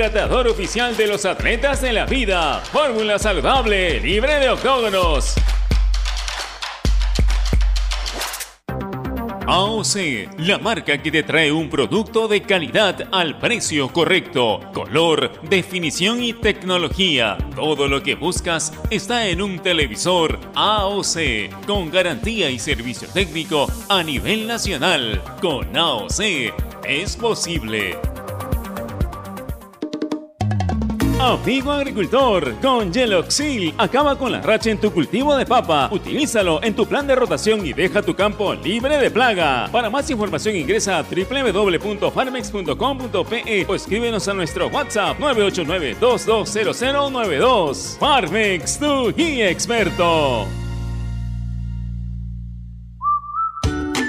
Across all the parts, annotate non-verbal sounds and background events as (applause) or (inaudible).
Tratador oficial de los atletas de la vida. Fórmula saludable, libre de octógonos. AOC, la marca que te trae un producto de calidad al precio correcto, color, definición y tecnología. Todo lo que buscas está en un televisor AOC, con garantía y servicio técnico a nivel nacional. Con AOC es posible. Amigo agricultor, con Geloxil acaba con la racha en tu cultivo de papa. Utilízalo en tu plan de rotación y deja tu campo libre de plaga. Para más información ingresa a www.farmex.com.pe o escríbenos a nuestro WhatsApp 989-220092. Farmex, tu guía experto.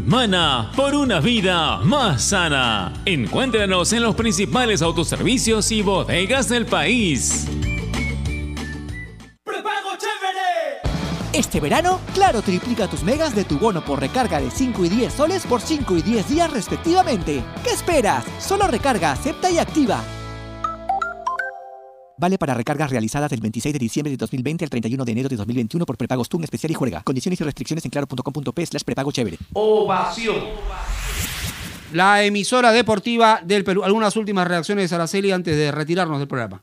Mana por una vida más sana. Encuéntranos en los principales autoservicios y bodegas del país. Este verano, Claro triplica tus megas de tu bono por recarga de 5 y 10 soles por 5 y 10 días respectivamente. ¿Qué esperas? Solo recarga, acepta y activa. Vale para recargas realizadas del 26 de diciembre de 2020 al 31 de enero de 2021 por prepagos TUN especial y juega. Condiciones y restricciones en claro.com.p slash prepago chévere. Ovación. La emisora deportiva del Perú. Algunas últimas reacciones de Araceli antes de retirarnos del programa.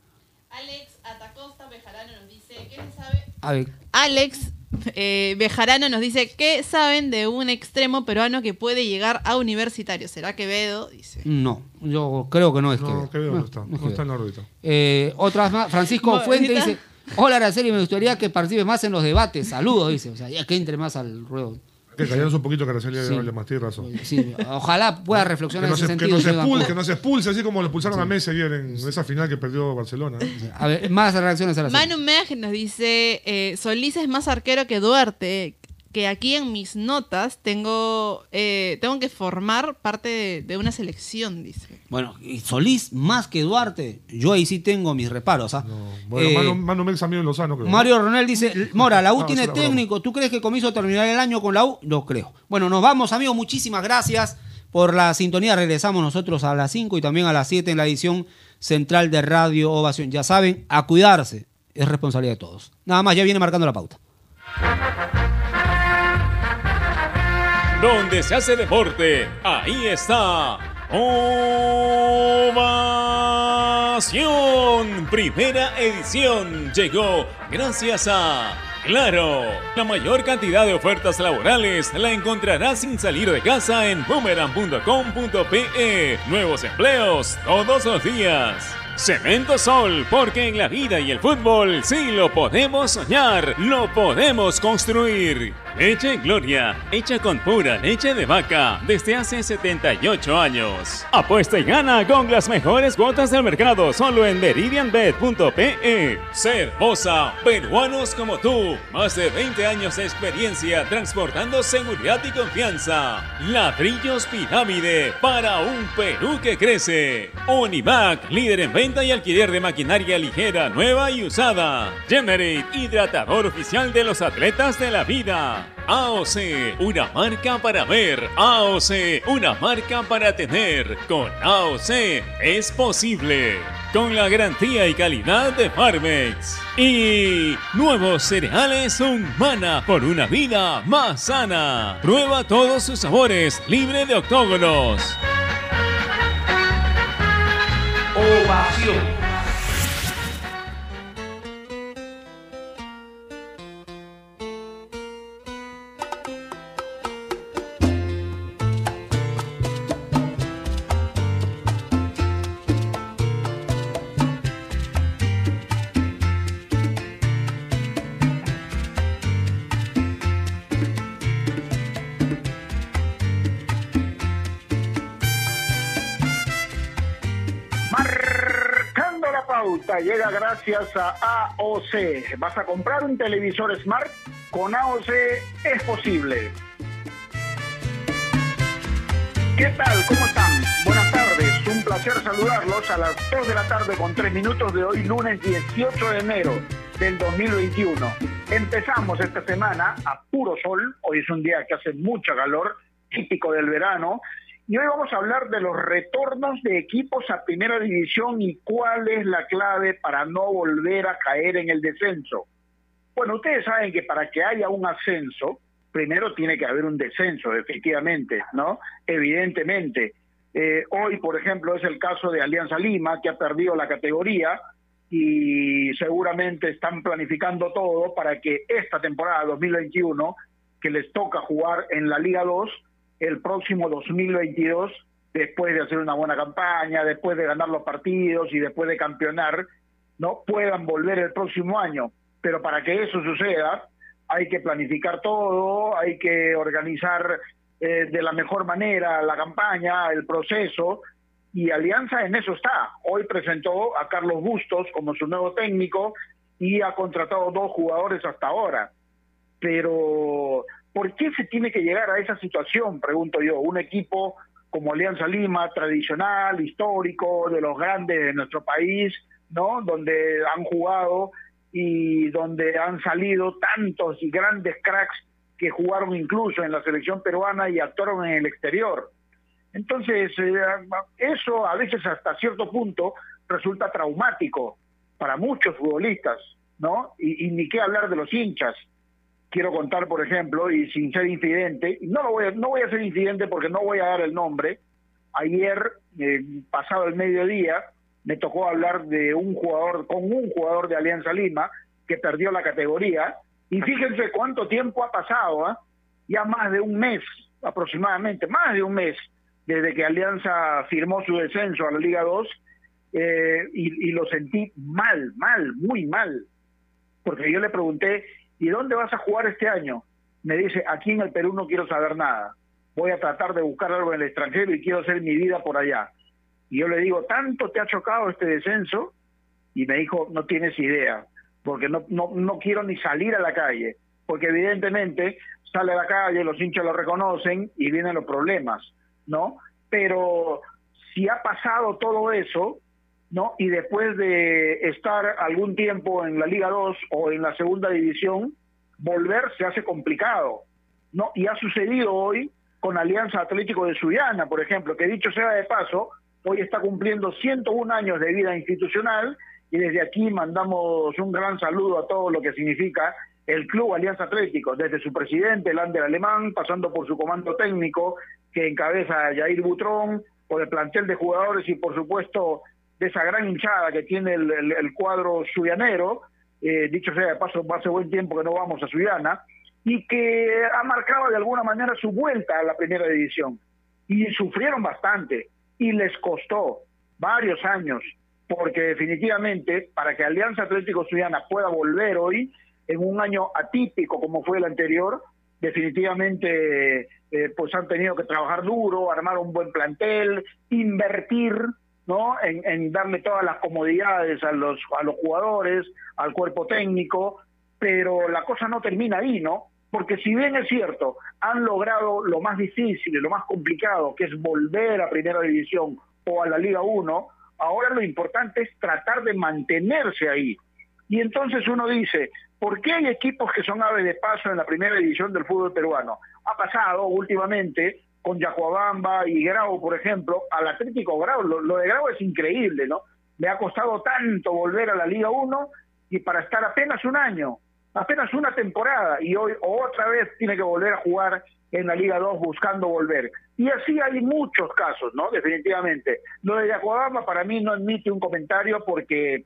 Alex Atacosta Bejarano nos dice, ¿qué se sabe? A ver. Alex eh, Bejarano nos dice, ¿qué saben de un extremo peruano que puede llegar a universitario? ¿Será Quevedo? Dice. No, yo creo que no es No, Quevedo. Quevedo no está, no Quevedo. está en la órbita. Eh, otras más. Francisco No, Fuente dice: Hola Araceli, me gustaría que participe más en los debates. Saludos, dice. O sea, ya que entre más al ruedo. Que callarnos un poquito que Araceli Sí. hable más, tiene razón. Sí, ojalá pueda (laughs) Que reflexionar no, en ese se, que, sentido. no se señor expulse, Banco. que no se expulse, así como lo expulsaron a Messi ayer en esa final que perdió Barcelona. A ver, más reacciones a Araceli. Manu Meg nos dice, eh, Solís es más arquero que Duarte, que aquí en mis notas tengo, eh, tengo que formar parte de, de una selección, dice. Bueno, y Solís más que Duarte. Yo ahí sí tengo mis reparos. ¿ah? Bueno, Eh, Manu, Manu Mex amigo en Lozano, creo. Mario Ronel dice, Mora, la U No, tiene broma. técnico. ¿Tú crees que Comiso terminará el año con la U? No creo. Bueno, nos vamos, amigos. Muchísimas gracias por la sintonía. Regresamos nosotros a las 5 y también a las 7 en la edición central de Radio Ovación. Ya saben, a cuidarse. Es responsabilidad de todos. Nada más, ya viene marcando la pauta. Donde se hace deporte, ahí está. Ovación. Primera edición llegó gracias a Claro. La mayor cantidad de ofertas laborales la encontrarás sin salir de casa en boomerang.com.pe. Nuevos empleos todos los días. Cemento Sol, porque en la vida y el fútbol sí lo podemos soñar, lo podemos construir. Leche Gloria, hecha con pura leche de vaca desde hace 78 años. Apuesta y gana con las mejores cuotas del mercado solo en meridianbet.pe. Cervosa, peruanos como tú, más de 20 años de experiencia transportando seguridad y confianza. Ladrillos Pirámide para un Perú que crece. Univac, líder en venta y alquiler de maquinaria ligera, nueva y usada. Generate, hidratador oficial de los atletas de la vida. AOC, una marca para ver. AOC, una marca para tener. Con AOC es posible. Con la garantía y calidad de Farmex. Y nuevos cereales Humana por una vida más sana. Prueba todos sus sabores, libre de octógonos. Ovación. Gracias a AOC. ¿Vas a comprar un televisor Smart? Con AOC es posible. ¿Qué tal? ¿Cómo están? Buenas tardes. Un placer saludarlos a las 2 de la tarde con 3 minutos de hoy, lunes 18 de enero del 2021. Empezamos esta semana a puro sol. Hoy es un día que hace mucho calor, típico del verano. Y hoy vamos a hablar de los retornos de equipos a primera división y cuál es la clave para no volver a caer en el descenso. Bueno, ustedes saben que para que haya un ascenso, primero tiene que haber un descenso, efectivamente, ¿no? Evidentemente. Eh, hoy, por ejemplo, es el caso de Alianza Lima, que ha perdido la categoría y seguramente están planificando todo para que esta temporada 2021, que les toca jugar en la Liga 2, el próximo 2022, después de hacer una buena campaña, después de ganar los partidos y después de campeonar, no puedan volver el próximo año. Pero para que eso suceda, hay que planificar todo, hay que organizar eh, de la mejor manera la campaña, el proceso, y Alianza en eso está. Hoy presentó a Carlos Bustos como su nuevo técnico y ha contratado dos jugadores hasta ahora. Pero ¿Por qué se tiene que llegar a esa situación? Pregunto yo. Un equipo como Alianza Lima, tradicional, histórico, de los grandes de nuestro país, ¿no? Donde han jugado y donde han salido tantos y grandes cracks que jugaron incluso en la selección peruana y actuaron en el exterior. Entonces, eh, eso a veces hasta cierto punto resulta traumático para muchos futbolistas, ¿no? Y, y ni qué hablar de los hinchas quiero contar, por ejemplo, y sin ser incidente, no lo voy a, no voy a ser incidente porque no voy a dar el nombre. Ayer, eh, pasado el mediodía, me tocó hablar de un jugador, con un jugador de Alianza Lima que perdió la categoría. Y fíjense cuánto tiempo ha pasado, ¿ah? ya más de un mes aproximadamente, más de un mes desde que Alianza firmó su descenso a la Liga 2 eh, y lo sentí mal, mal, muy mal. Porque yo le pregunté, ¿y dónde vas a jugar este año? Me dice, aquí en el Perú no quiero saber nada. Voy a tratar de buscar algo en el extranjero y quiero hacer mi vida por allá. Y yo le digo, ¿tanto te ha chocado este descenso? Y me dijo, no tienes idea, porque no, no, no quiero ni salir a la calle, porque evidentemente sale a la calle, los hinchas lo reconocen y vienen los problemas, ¿no? Pero si ha pasado todo eso, ¿no? Y después de estar algún tiempo en la Liga 2 o en la segunda división, volver se hace complicado, ¿no? Y ha sucedido hoy con Alianza Atlético de Sullana, por ejemplo, que dicho sea de paso, hoy está cumpliendo 101 años de vida institucional y desde aquí mandamos un gran saludo a todo lo que significa el Club Alianza Atlético, desde su presidente, Lander Alemán, pasando por su comando técnico que encabeza Jair Butrón, por el plantel de jugadores y por supuesto de esa gran hinchada que tiene el, cuadro suyanero, eh, dicho sea de paso, hace buen tiempo que no vamos a Suyana, y que ha marcado de alguna manera su vuelta a la primera división. Y sufrieron bastante, y les costó varios años, porque definitivamente para que Alianza Atlético Suyana pueda volver hoy, en un año atípico como fue el anterior, definitivamente eh, pues han tenido que trabajar duro, armar un buen plantel, invertir, ¿no? En, darle todas las comodidades a los, a los jugadores, al cuerpo técnico, pero la cosa no termina ahí, ¿no? Porque si bien es cierto, han logrado lo más difícil lo más complicado, que es volver a Primera División o a la Liga 1, ahora lo importante es tratar de mantenerse ahí. Y entonces uno dice, ¿por qué hay equipos que son aves de paso en la Primera División del fútbol peruano? Ha pasado últimamente con Yacuabamba y Grau, por ejemplo, al Atlético Grau. Lo, de Grau es increíble, ¿no? Le ha costado tanto volver a la Liga 1 y para estar apenas un año, apenas una temporada, y hoy otra vez tiene que volver a jugar en la Liga 2 buscando volver. Y así hay muchos casos, ¿no? Definitivamente. Lo de Yacuabamba para mí no admite un comentario porque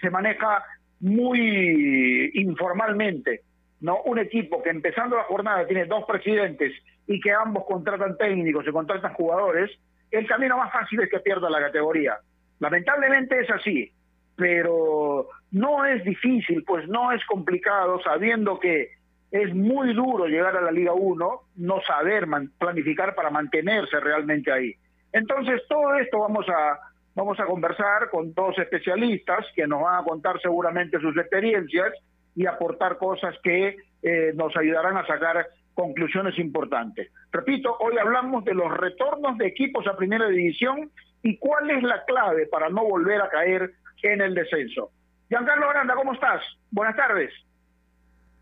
se maneja muy informalmente. ¿no? Un equipo que empezando la jornada tiene dos presidentes y que ambos contratan técnicos y contratan jugadores, el camino más fácil es que pierda la categoría. Lamentablemente es así, pero no es difícil, pues no es complicado, sabiendo que es muy duro llegar a la Liga 1, no saber planificar para mantenerse realmente ahí. Entonces, todo esto vamos a, Vamos a conversar con dos especialistas que nos van a contar seguramente sus experiencias y aportar cosas que eh, nos ayudarán a sacar conclusiones importantes. Repito, hoy hablamos de los retornos de equipos a primera división y cuál es la clave para no volver a caer en el descenso. Giancarlo Aranda, ¿cómo estás? Buenas tardes.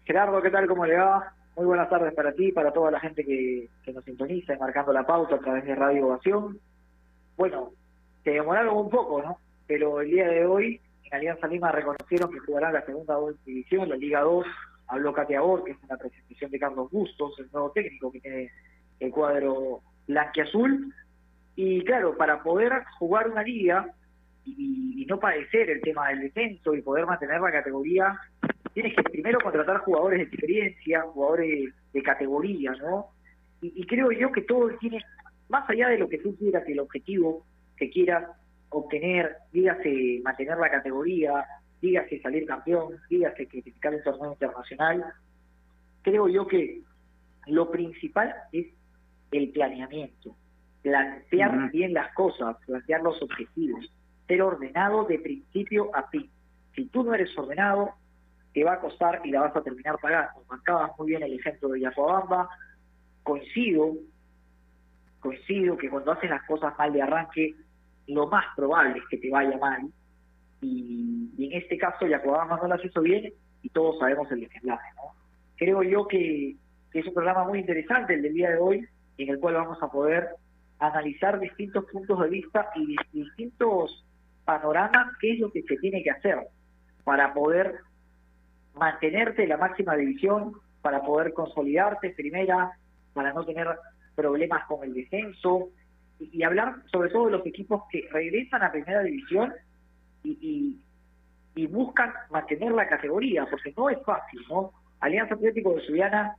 Gerardo, ¿qué tal? ¿Cómo le va? Muy buenas tardes para ti, para toda la gente que, nos sintoniza, marcando la pauta a través de Radio Ovación. Bueno, se demoraron un poco, ¿no? Pero el día de hoy en Alianza Lima reconocieron que jugará la segunda división, la Liga 2. Habló Katia Bor, que es una presentación de Carlos Bustos, el nuevo técnico que tiene el cuadro blanquiazul. Y claro, para poder jugar una liga y, no padecer el tema del descenso y poder mantener la categoría, tienes que primero contratar jugadores de experiencia, jugadores de categoría, ¿no? Y, y creo yo que todo tiene, más allá de lo que tú quieras, el objetivo que quieras obtener, dígase mantener la categoría, dígase salir campeón, dígase clasificar un torneo internacional, creo yo que lo principal es el planeamiento, plantear bien las cosas, plantear los objetivos, ser ordenado de principio a fin. Si tú no eres ordenado, te va a costar y la vas a terminar pagando. Marcabas muy bien el ejemplo de Yacobamba, coincido, coincido que cuando haces las cosas mal de arranque, lo más probable es que te vaya mal. Y, en este caso, Yacobamba no las hizo bien y todos sabemos el desenlace. ¿no? Creo yo que, es un programa muy interesante el del día de hoy, en el cual vamos a poder analizar distintos puntos de vista y distintos panoramas, qué es lo que se tiene que hacer para poder mantenerte en la máxima división, para poder consolidarte primera, para no tener problemas con el descenso, y, hablar sobre todo de los equipos que regresan a primera división y, y, y, buscan mantener la categoría, porque no es fácil, ¿no? Alianza Atlético de Sudiana,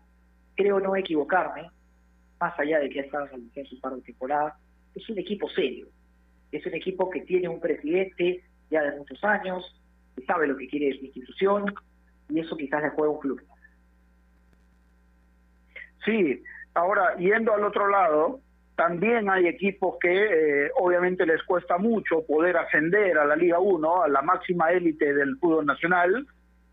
creo no equivocarme, más allá de que ha estado en un par de temporadas, es un equipo serio, es un equipo que tiene un presidente ya de muchos años, que sabe lo que quiere de su institución, y eso quizás le juega un club. Sí, ahora yendo al otro lado, también hay equipos que eh, obviamente les cuesta mucho poder ascender a la Liga 1, a la máxima élite del fútbol nacional,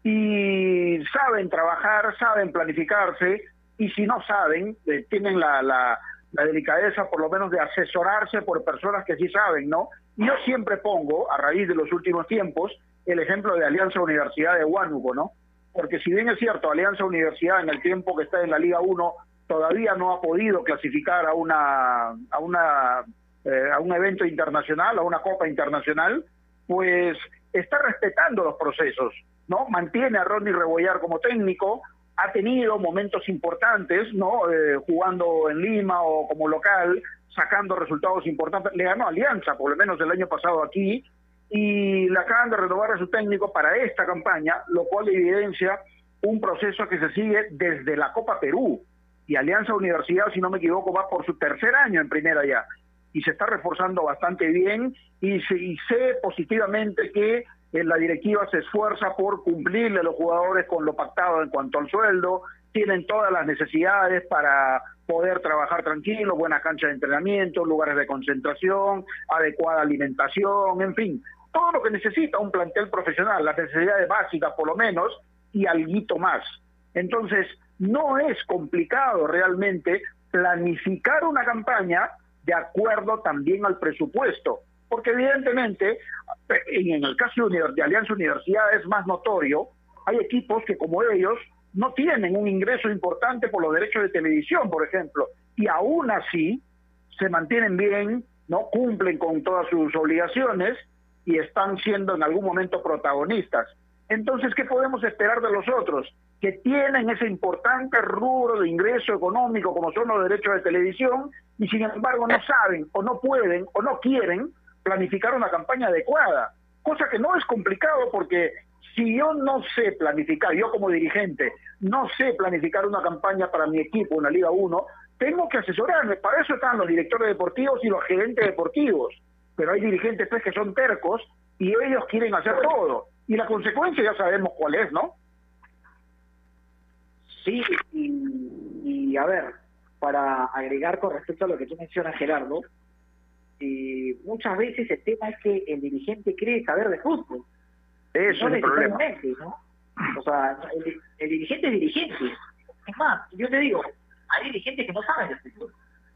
y saben trabajar, saben planificarse, y si no saben, eh, tienen la, la, delicadeza por lo menos de asesorarse por personas que sí saben, ¿no? Yo siempre pongo, a raíz de los últimos tiempos, el ejemplo de Alianza Universidad de Huánuco, ¿no? Porque si bien es cierto, Alianza Universidad en el tiempo que está en la Liga 1 todavía no ha podido clasificar a una a una eh, un evento internacional, a una copa internacional, pues está respetando los procesos, ¿no? Mantiene a Ronnie Rebollar como técnico, ha tenido momentos importantes, ¿no? Eh, jugando en Lima o como local, sacando resultados importantes. Le ganó Alianza, por lo menos el año pasado aquí, y le acaban de renovar a su técnico para esta campaña, lo cual evidencia un proceso que se sigue desde la Copa Perú. Y Alianza Universidad, si no me equivoco, va por su tercer año en primera ya. Y se está reforzando bastante bien y, se, sé positivamente que eh, la directiva se esfuerza por cumplirle a los jugadores con lo pactado en cuanto al sueldo, tienen todas las necesidades para poder trabajar tranquilo, buenas canchas de entrenamiento, lugares de concentración, adecuada alimentación, en fin, todo lo que necesita un plantel profesional, las necesidades básicas por lo menos, y alguito más. Entonces, no es complicado realmente planificar una campaña de acuerdo también al presupuesto, porque evidentemente, en el caso de Alianza Universidad es más notorio, hay equipos que como ellos no tienen un ingreso importante por los derechos de televisión, por ejemplo, y aún así se mantienen bien, no cumplen con todas sus obligaciones y están siendo en algún momento protagonistas. Entonces, ¿qué podemos esperar de los otros? Que tienen ese importante rubro de ingreso económico como son los derechos de televisión y sin embargo no saben o no pueden o no quieren planificar una campaña adecuada, cosa que no es complicado porque si yo no sé planificar, yo como dirigente, no sé planificar una campaña para mi equipo, una Liga 1, tengo que asesorarme. Para eso están los directores deportivos y los gerentes deportivos. Pero hay dirigentes pues, que son tercos y ellos quieren hacer todo. Y la consecuencia ya sabemos cuál es, ¿no? Sí, y, y a ver, para agregar con respecto a lo que tú mencionas, Gerardo, eh, muchas veces el tema es que el dirigente cree saber de fútbol. Eso no es el problema. ¿no? O sea, el, el dirigente es dirigente. Es más, yo te digo, hay dirigentes que no saben de fútbol.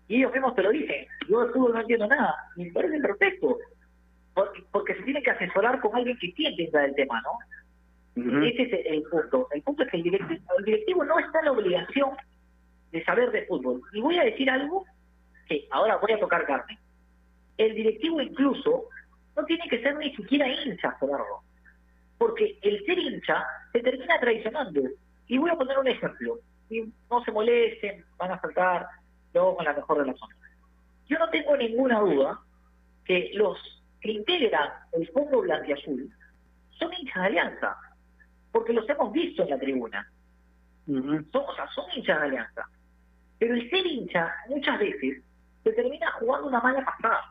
Y ellos mismos te lo dicen. Yo de fútbol no entiendo nada. Me parece perfecto. Porque, porque se tiene que asesorar con alguien que entienda del tema, ¿no? Ese es el punto. El punto es que el directivo, no está en la obligación de saber de fútbol. Y voy a decir algo que ahora voy a tocar carne. El directivo incluso no tiene que ser ni siquiera hincha, Gerardo. Porque el ser hincha se termina traicionando. Y voy a poner un ejemplo. Y no se molesten, van a saltar, luego con la mejor de las. Yo no tengo ninguna duda que los que integran el fondo blanquiazul son hinchas de alianza, porque los hemos visto en la tribuna. Son, hinchas de alianza. Pero el ser hincha muchas veces se termina jugando una mala pasada.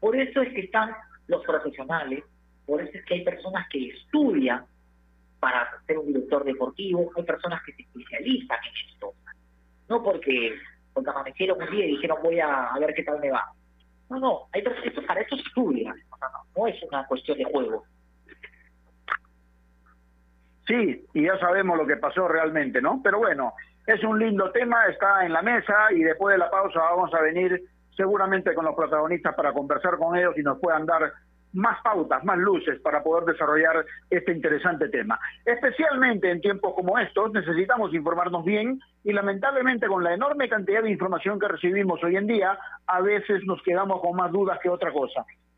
Por eso es que están los profesionales, por eso es que hay personas que estudian para ser un director deportivo, hay personas que se especializan en esto. No porque, porque amanecieron un día y dijeron voy a, a ver qué tal me va. No, no, hay esto, para eso se estudia. O sea, no, no es una cuestión de juego. Sí, y ya sabemos lo que pasó realmente, ¿no? Pero bueno, es un lindo tema, está en la mesa y después de la pausa vamos a venir seguramente con los protagonistas para conversar con ellos y nos puedan dar más pautas, más luces para poder desarrollar este interesante tema. Especialmente en tiempos como estos necesitamos informarnos bien y lamentablemente con la enorme cantidad de información que recibimos hoy en día, a veces nos quedamos con más dudas que otra cosa.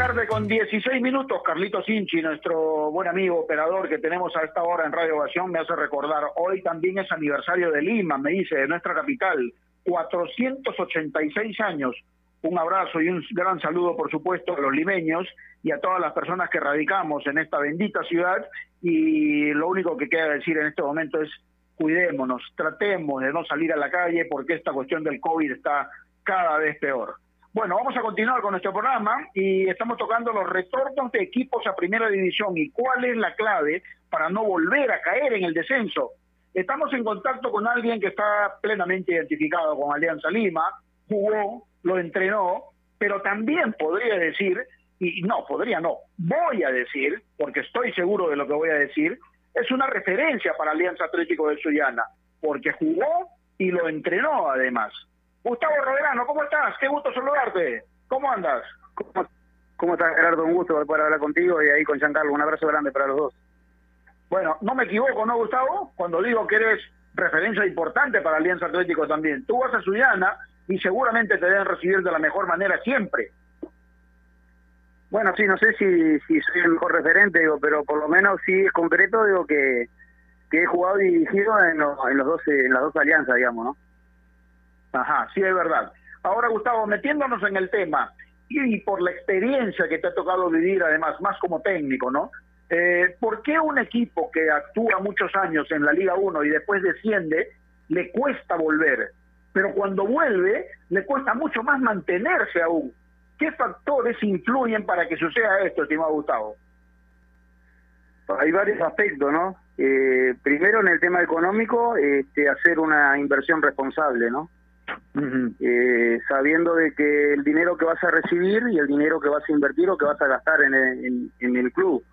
Tarde con 16 minutos. Carlitos Inchi, nuestro buen amigo operador que tenemos a esta hora en Radio Ovación, me hace recordar, hoy también es aniversario de Lima, me dice, de nuestra capital. 486 años. Un abrazo y un gran saludo, por supuesto, a los limeños y a todas las personas que radicamos en esta bendita ciudad. Y lo único que queda decir en este momento es cuidémonos, tratemos de no salir a la calle porque esta cuestión del COVID está cada vez peor. Bueno, vamos a continuar con nuestro programa y estamos tocando los retornos de equipos a primera división y cuál es la clave para no volver a caer en el descenso. Estamos en contacto con alguien que está plenamente identificado con Alianza Lima, jugó, lo entrenó, pero también podría decir, y no, podría no, voy a decir, porque estoy seguro de lo que voy a decir, es una referencia para Alianza Atlético de Sullana, porque jugó y lo entrenó además. Gustavo Roverano, ¿cómo estás? Qué gusto saludarte. ¿Cómo andas? ¿Cómo, cómo estás, Gerardo? Un gusto poder hablar contigo y ahí con Giancarlo. Un abrazo grande para los dos. Bueno, no me equivoco, ¿no, Gustavo? Cuando digo que eres referencia importante para Alianza Atlético también. Tú vas a Sullana y seguramente te deben recibir de la mejor manera siempre. Bueno, sí, no sé si, si soy el mejor referente, digo, pero por lo menos sí es concreto, digo, que, que he jugado y dirigido en, los, en, los dos, en las dos alianzas, digamos, ¿no? Ajá, sí es verdad. Ahora, Gustavo, metiéndonos en el tema, y por la experiencia que te ha tocado vivir, además, más como técnico, ¿no? Eh, ¿Por qué un equipo que actúa muchos años en la Liga 1 y después desciende, le cuesta volver? Pero cuando vuelve, le cuesta mucho más mantenerse aún. ¿Qué factores influyen para que suceda esto, estimado Gustavo? Hay varios aspectos, ¿no? Eh, primero, en el tema económico, este, hacer una inversión responsable, ¿no? Eh, sabiendo de que el dinero que vas a recibir y el dinero que vas a invertir o que vas a gastar en el, en, el club,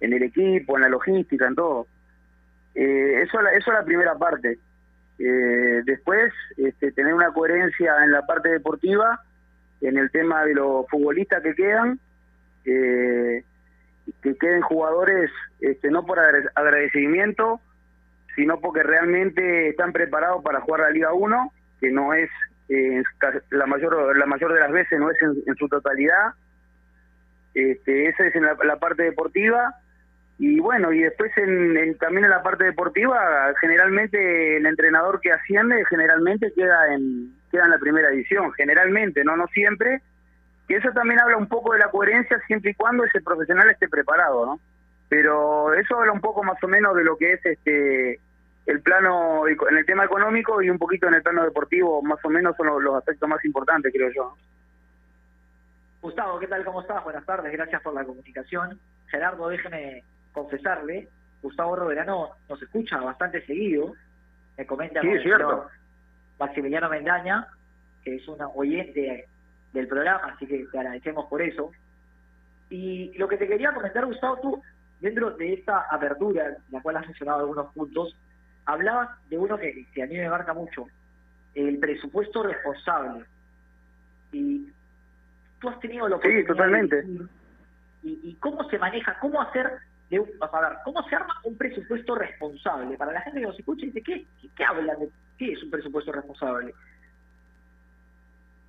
en el equipo, en la logística, en todo. Eh, eso, eso es la primera parte. Eh, después, este, tener una coherencia en la parte deportiva, en el tema de los futbolistas que quedan, eh, que queden jugadores este, no por agradecimiento, sino porque realmente están preparados para jugar la Liga 1 que no es eh, la mayor la mayor de las veces no es en, su totalidad. Este, esa es en la, parte deportiva. Y bueno y después en, también en la parte deportiva generalmente el entrenador que asciende generalmente queda en queda en la primera edición generalmente no no siempre. Que eso también habla un poco de la coherencia siempre y cuando ese profesional esté preparado no pero eso habla un poco más o menos de lo que es este el plano, en el tema económico y un poquito en el plano deportivo, más o menos son los, aspectos más importantes, creo yo. Gustavo, ¿qué tal? ¿Cómo estás? Buenas tardes, gracias por la comunicación. Gerardo, déjeme confesarle, Gustavo Roberano nos escucha bastante seguido, me comenta sí, cierto. Maximiliano Mendaña, que es una oyente del programa, así que te agradecemos por eso. Y lo que te quería comentar, Gustavo, tú, dentro de esta apertura, la cual has mencionado algunos puntos, hablabas de uno que, a mí me marca mucho, el presupuesto responsable. Y tú has tenido lo Sí, totalmente. y, y, cómo se maneja, cómo hacer, de un, a ver, cómo se arma un presupuesto responsable. Para la gente que nos escucha dice, ¿qué, qué, hablan de qué es un presupuesto responsable?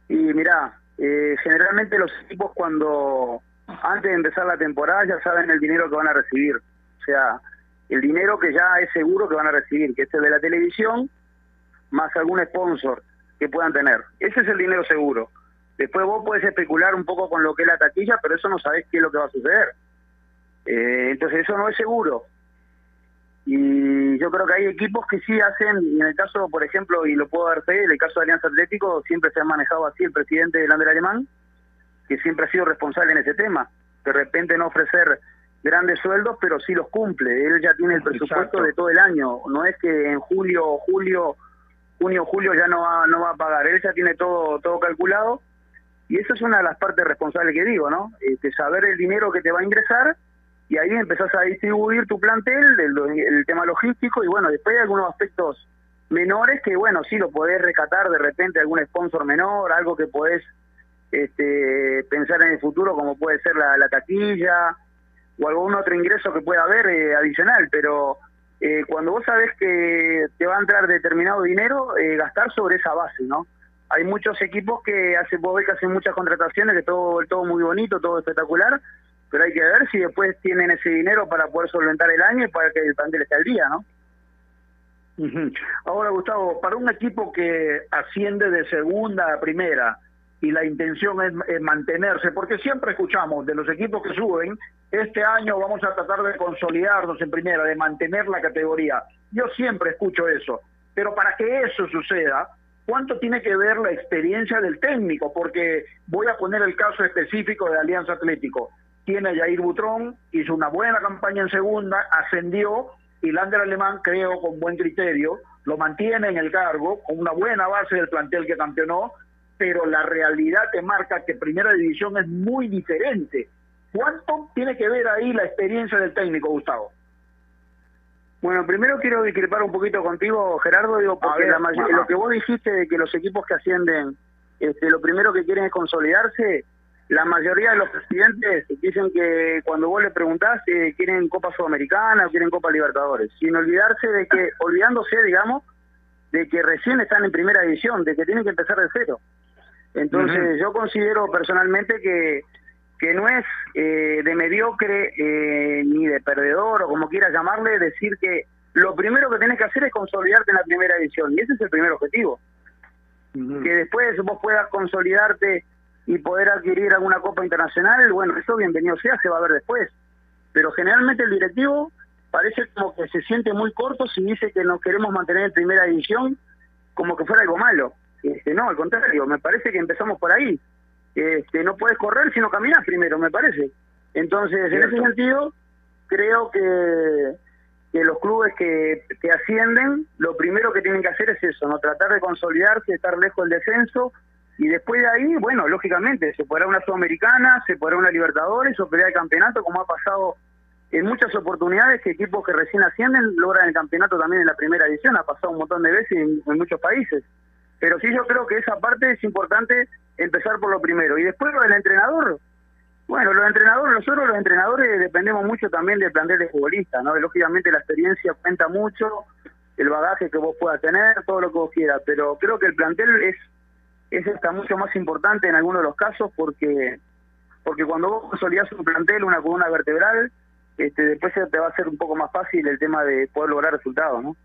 Y mira, eh, generalmente los equipos cuando antes de empezar la temporada ya saben el dinero que van a recibir. O sea, el dinero que ya es seguro que van a recibir, que es el de la televisión, más algún sponsor que puedan tener. Ese es el dinero seguro. Después vos podés especular un poco con lo que es la taquilla, pero eso no sabés qué es lo que va a suceder. Eh, entonces eso no es seguro. Y yo creo que hay equipos que sí hacen, y en el caso, por ejemplo, y lo puedo dar fe, en el caso de Alianza Atlético, siempre se ha manejado así el presidente del Alemán, que siempre ha sido responsable en ese tema. De repente no ofrecer grandes sueldos, pero sí los cumple. Él ya tiene el presupuesto de todo el año. No es que en julio, julio, junio, julio ya no va, no va a pagar. Él ya tiene todo, todo calculado. Y eso es una de las partes responsables que digo, ¿no? Este, saber el dinero que te va a ingresar y ahí empezás a distribuir tu plantel, el, el tema logístico y bueno, después hay algunos aspectos menores que bueno, sí lo podés rescatar de repente algún sponsor menor, algo que podés este, pensar en el futuro como puede ser la, la taquilla, o algún otro ingreso que pueda haber eh, adicional, pero eh, cuando vos sabés que te va a entrar determinado dinero, eh, gastar sobre esa base, ¿no? Hay muchos equipos que hacen, vos ves que hacen muchas contrataciones, que todo, todo muy bonito, todo espectacular, pero hay que ver si después tienen ese dinero para poder solventar el año y para que el plantel esté al día, ¿no? Ahora, Gustavo, para un equipo que asciende de segunda a primera, y la intención es, mantenerse, porque siempre escuchamos de los equipos que suben, este año vamos a tratar de consolidarnos en primera, de mantener la categoría. Yo siempre escucho eso, pero para que eso suceda, ¿cuánto tiene que ver la experiencia del técnico? Porque voy a poner el caso específico de Alianza Atlético. Tiene a Jair Butrón, hizo una buena campaña en segunda, ascendió, y Lander Alemán, creo, con buen criterio, lo mantiene en el cargo, con una buena base del plantel que campeonó, pero la realidad te marca que primera división es muy diferente. ¿Cuánto tiene que ver ahí la experiencia del técnico, Gustavo? Bueno, primero quiero discrepar un poquito contigo, Gerardo, digo, porque la lo que vos dijiste de que los equipos que ascienden, este, lo primero que quieren es consolidarse, la mayoría de los presidentes dicen que cuando vos le preguntás eh, quieren Copa Sudamericana o quieren Copa Libertadores, sin olvidarse de que, olvidándose, digamos, de que recién están en primera división, de que tienen que empezar de cero. Entonces, yo considero personalmente que, que no es eh, de mediocre eh, ni de perdedor o como quieras llamarle, decir que lo primero que tenés que hacer es consolidarte en la primera edición y ese es el primer objetivo. Que después vos puedas consolidarte y poder adquirir alguna copa internacional, bueno, eso bienvenido sea, se va a ver después. Pero generalmente el directivo parece como que se siente muy corto si dice que nos queremos mantener en primera división como que fuera algo malo. Este, no, al contrario, me parece que empezamos por ahí. Este, no puedes correr si no caminas primero, me parece. Entonces, en ese sentido, creo que, que los clubes que, que ascienden, lo primero que tienen que hacer es eso, no tratar de consolidarse, estar lejos del descenso, y después de ahí, bueno, lógicamente, se podrá una Sudamericana, se podrá una Libertadores o pelea de campeonato, como ha pasado en muchas oportunidades que equipos que recién ascienden logran el campeonato también en la primera edición, ha pasado un montón de veces en, en muchos países. Pero sí yo creo que esa parte es importante empezar por lo primero. Y después lo del entrenador, bueno, los entrenadores, nosotros los entrenadores dependemos mucho también del plantel de futbolistas, ¿no? Lógicamente la experiencia cuenta mucho, el bagaje que vos puedas tener, todo lo que vos quieras, pero creo que el plantel es es hasta mucho más importante en algunos de los casos porque porque cuando vos consolidás un plantel, una columna vertebral, este, después te va a ser un poco más fácil el tema de poder lograr resultados, ¿no?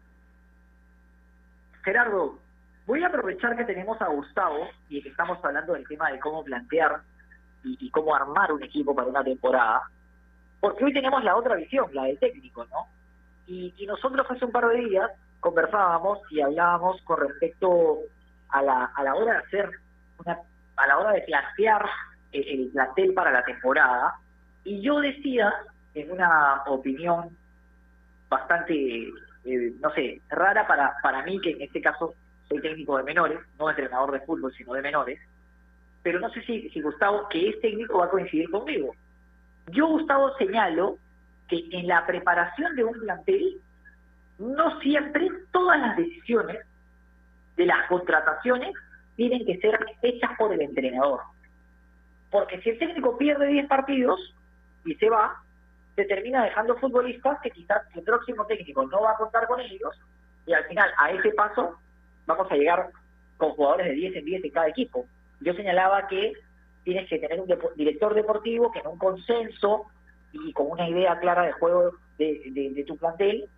Gerardo, voy a aprovechar que tenemos a Gustavo y que estamos hablando del tema de cómo plantear y, y cómo armar un equipo para una temporada, porque hoy tenemos la otra visión, la del técnico, ¿no? Y, nosotros hace un par de días conversábamos y hablábamos con respecto a la, a la hora de hacer, una, a la hora de plantear el, el plantel para la temporada, y yo decía, en una opinión bastante, eh, no sé, rara para, para mí, que en este caso soy técnico de menores, no entrenador de fútbol, sino de menores, pero no sé si, Gustavo, que es técnico, va a coincidir conmigo. Yo, Gustavo, señalo que en la preparación de un plantel, no siempre todas las decisiones de las contrataciones tienen que ser hechas por el entrenador. Porque si el técnico pierde 10 partidos y se va, se termina dejando futbolistas que quizás el próximo técnico no va a contar con ellos y al final a ese paso vamos a llegar con jugadores de 10 en 10 en cada equipo. Yo señalaba que tienes que tener un depo- director deportivo que en un consenso y con una idea clara de juego de, de- de tu plantel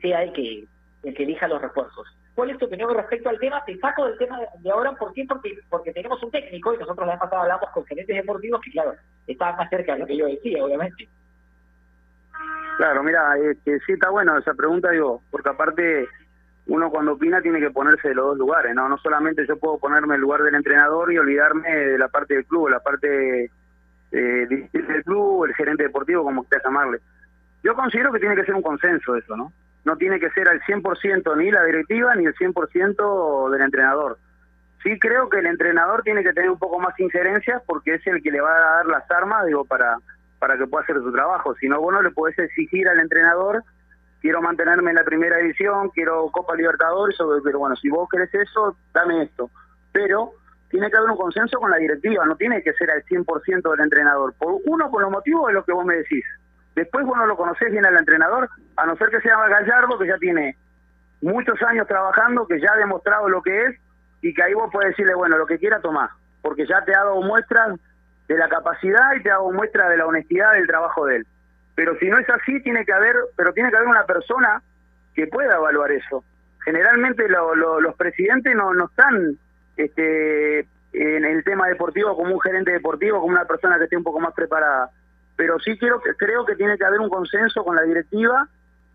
sea el que, el que elija los refuerzos. ¿Cuál es tu opinión respecto al tema? Te saco del tema de, de ahora, ¿por qué? Porque, porque tenemos un técnico y nosotros la vez pasada hablamos con gerentes deportivos que, claro, estaban más cerca de lo que yo decía, obviamente. Claro, mira, este, sí está bueno esa pregunta, digo, porque aparte uno cuando opina tiene que ponerse de los dos lugares, ¿no? No solamente yo puedo ponerme el lugar del entrenador y olvidarme de la parte del club, la parte eh, del club, el gerente deportivo, como quiera llamarle. Yo considero que tiene que ser un consenso eso, ¿no? No tiene que ser al 100% ni la directiva ni el 100% del entrenador. Sí creo que el entrenador tiene que tener un poco más injerencia porque es el que le va a dar las armas, digo, para para que pueda hacer su trabajo. Si no, vos no le podés exigir al entrenador, quiero mantenerme en la primera división, quiero Copa Libertadores, pero bueno, si vos querés eso, dame esto. Pero tiene que haber un consenso con la directiva, no tiene que ser al 100% del entrenador. Por uno, por los motivos de lo que vos me decís. Después vos no lo conocés bien al entrenador, a no ser que sea Gallardo, que ya tiene muchos años trabajando, que ya ha demostrado lo que es, y que ahí vos podés decirle, bueno, lo que quiera tomar, porque ya te ha dado muestras de la capacidad y te ha dado muestra de la honestidad del trabajo de él. Pero si no es así, tiene que haber, pero tiene que haber una persona que pueda evaluar eso. Generalmente lo- lo- los presidentes no, no están este, en el tema deportivo como un gerente deportivo, como una persona que esté un poco más preparada. Pero sí quiero creo que tiene que haber un consenso con la directiva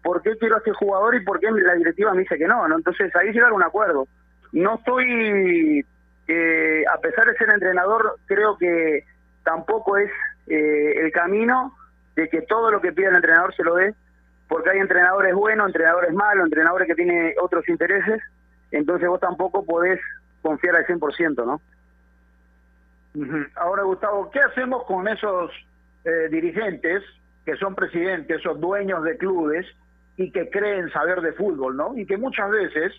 por qué quiero a este jugador y por qué la directiva me dice que no. Entonces ahí llegar a un acuerdo. No estoy, eh, a pesar de ser entrenador, creo que tampoco es eh, el camino de que todo lo que pide el entrenador se lo dé, porque hay entrenadores buenos, entrenadores malos, entrenadores que tienen otros intereses, entonces vos tampoco podés confiar al 100%, ¿no? Ahora, Gustavo, ¿qué hacemos con esos eh, dirigentes que son presidentes o dueños de clubes y que creen saber de fútbol, ¿no? Y que muchas veces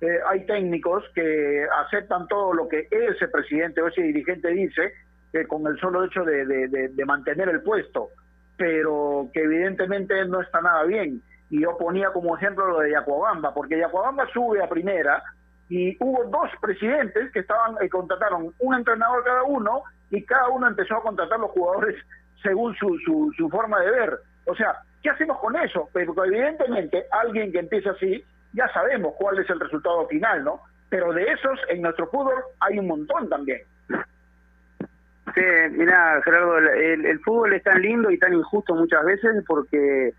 eh, hay técnicos que aceptan todo lo que ese presidente o ese dirigente dice eh, con el solo hecho de mantener el puesto, pero que evidentemente no está nada bien. Y yo ponía como ejemplo lo de Yacuabamba, porque Yacuabamba sube a primera y hubo dos presidentes que estaban eh, contrataron un entrenador cada uno y cada uno empezó a contratar los jugadores (laughs) según su, su, su forma de ver. O sea, ¿qué hacemos con eso? Porque evidentemente alguien que empieza así, ya sabemos cuál es el resultado final, ¿no? Pero de esos en nuestro fútbol hay un montón también. Sí, mira, Gerardo, el, el, fútbol es tan lindo y tan injusto muchas veces porque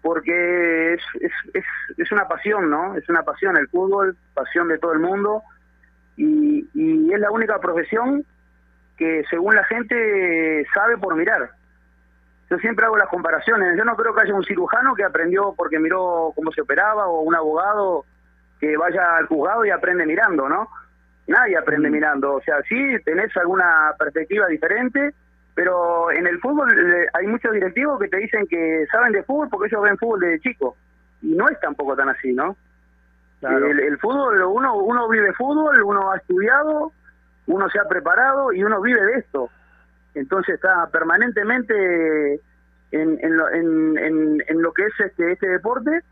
porque es, es, es, es, una pasión, ¿no? Es una pasión el fútbol, pasión de todo el mundo y, y es la única profesión que según la gente sabe por mirar. Yo siempre hago las comparaciones. Yo no creo que haya un cirujano que aprendió porque miró cómo se operaba o un abogado que vaya al juzgado y aprende mirando, ¿no? Nadie aprende mirando. O sea, sí tenés alguna perspectiva diferente, pero en el fútbol hay muchos directivos que te dicen que saben de fútbol porque ellos ven fútbol desde chico. Y no es tampoco tan así, ¿no? El, el, fútbol, uno, uno vive fútbol, uno ha estudiado, uno se ha preparado y uno vive de esto. Entonces está permanentemente en, en, lo, en, en, en lo que es este, este deporte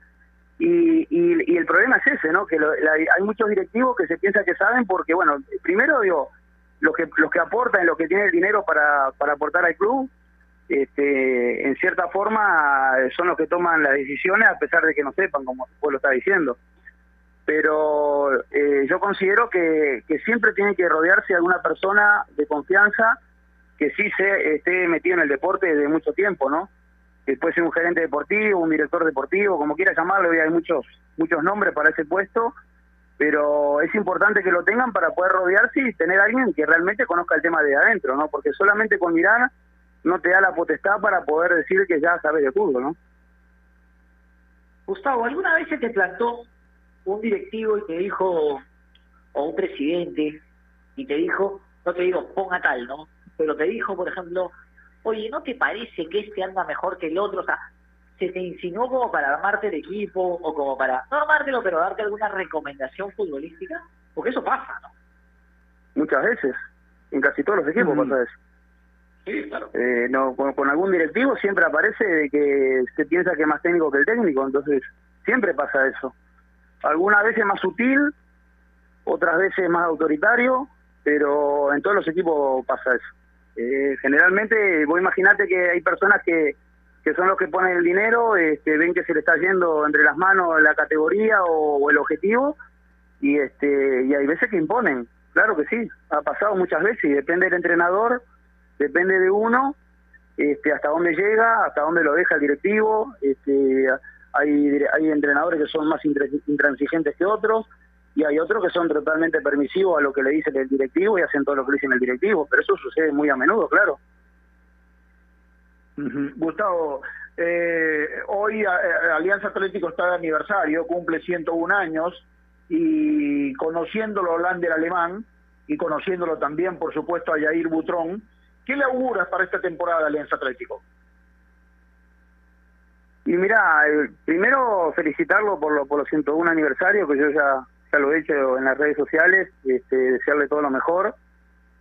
y, y, el problema es ese, ¿no? Que lo, hay muchos directivos que se piensan que saben porque, bueno, primero digo, los que los que aportan, los que tienen el dinero para, para aportar al club, este, en cierta forma son los que toman las decisiones a pesar de que no sepan, como vos lo está diciendo. Pero eh, yo considero que, siempre tiene que rodearse de alguna persona de confianza que sí se esté metido en el deporte desde mucho tiempo, ¿no? Que puede ser un gerente deportivo, un director deportivo, como quiera llamarlo, hay muchos muchos nombres para ese puesto, pero es importante que lo tengan para poder rodearse y tener a alguien que realmente conozca el tema de adentro, ¿no? Porque solamente con mirar no te da la potestad para poder decir que ya sabes de fútbol, ¿no? Gustavo, ¿alguna vez se te plantó un directivo y te dijo, o un presidente, y te dijo, no te digo, ponga tal, ¿no? Pero te dijo, por ejemplo, oye, ¿no te parece que este anda mejor que el otro? O sea, se te insinuó como para armarte el equipo o como para, no armártelo, pero darte alguna recomendación futbolística? Porque eso pasa, ¿no? Muchas veces, en casi todos los equipos mm. pasa eso. Sí, claro. Eh, no, con, con, algún directivo siempre aparece de que se piensa que es más técnico que el técnico, entonces siempre pasa eso. Algunas veces más sutil, otras veces más autoritario, pero en todos los equipos pasa eso. Eh, generalmente, vos imaginate que hay personas que, que son los que ponen el dinero, este, ven que se le está yendo entre las manos la categoría o, o, el objetivo, y este y hay veces que imponen, claro que sí, ha pasado muchas veces, y depende del entrenador, depende de uno, este, hasta dónde llega, hasta dónde lo deja el directivo, este, hay, hay entrenadores que son más intransigentes que otros, y hay otros que son totalmente permisivos a lo que le dice el directivo y hacen todo lo que le dicen el directivo, pero eso sucede muy a menudo, claro. Uh -huh. Gustavo, eh, hoy a, a Alianza Atlético está de aniversario, cumple 101 años y conociéndolo Lander alemán y conociéndolo también, por supuesto, a Yair Butrón, ¿qué le auguras para esta temporada de Alianza Atlético? Y mira, eh, primero felicitarlo por, lo, por los 101 aniversario, que yo ya ya lo he hecho en las redes sociales, este, desearle todo lo mejor.